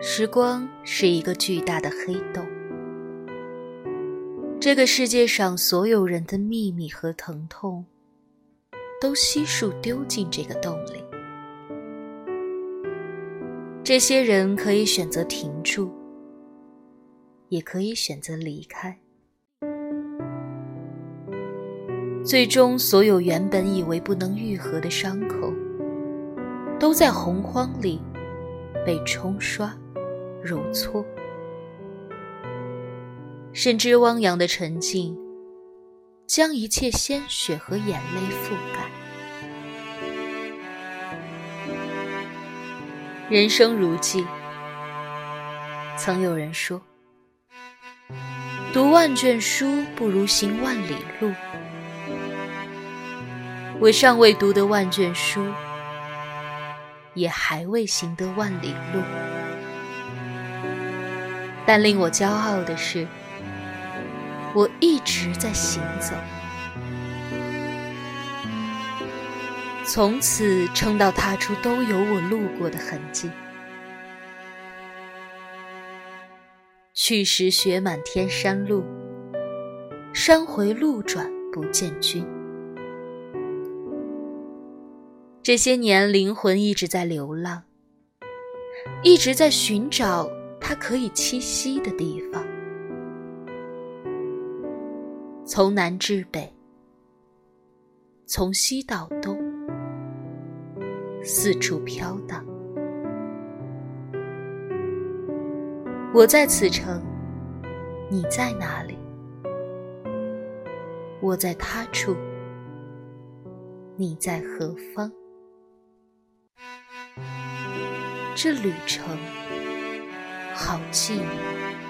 时光是一个巨大的黑洞，这个世界上所有人的秘密和疼痛，都悉数丢进这个洞里。这些人可以选择停住，也可以选择离开。最终，所有原本以为不能愈合的伤口，都在洪荒里被冲刷。揉搓，甚至汪洋的沉静，将一切鲜血和眼泪覆盖。人生如寄，曾有人说：“读万卷书不如行万里路。”我尚未读得万卷书，也还未行得万里路。但令我骄傲的是，我一直在行走，从此撑到踏出都有我路过的痕迹。去时雪满天山路，山回路转不见君。这些年，灵魂一直在流浪，一直在寻找。它可以栖息的地方，从南至北，从西到东，四处飘荡。我在此城，你在哪里？我在他处，你在何方？这旅程。好寂寞。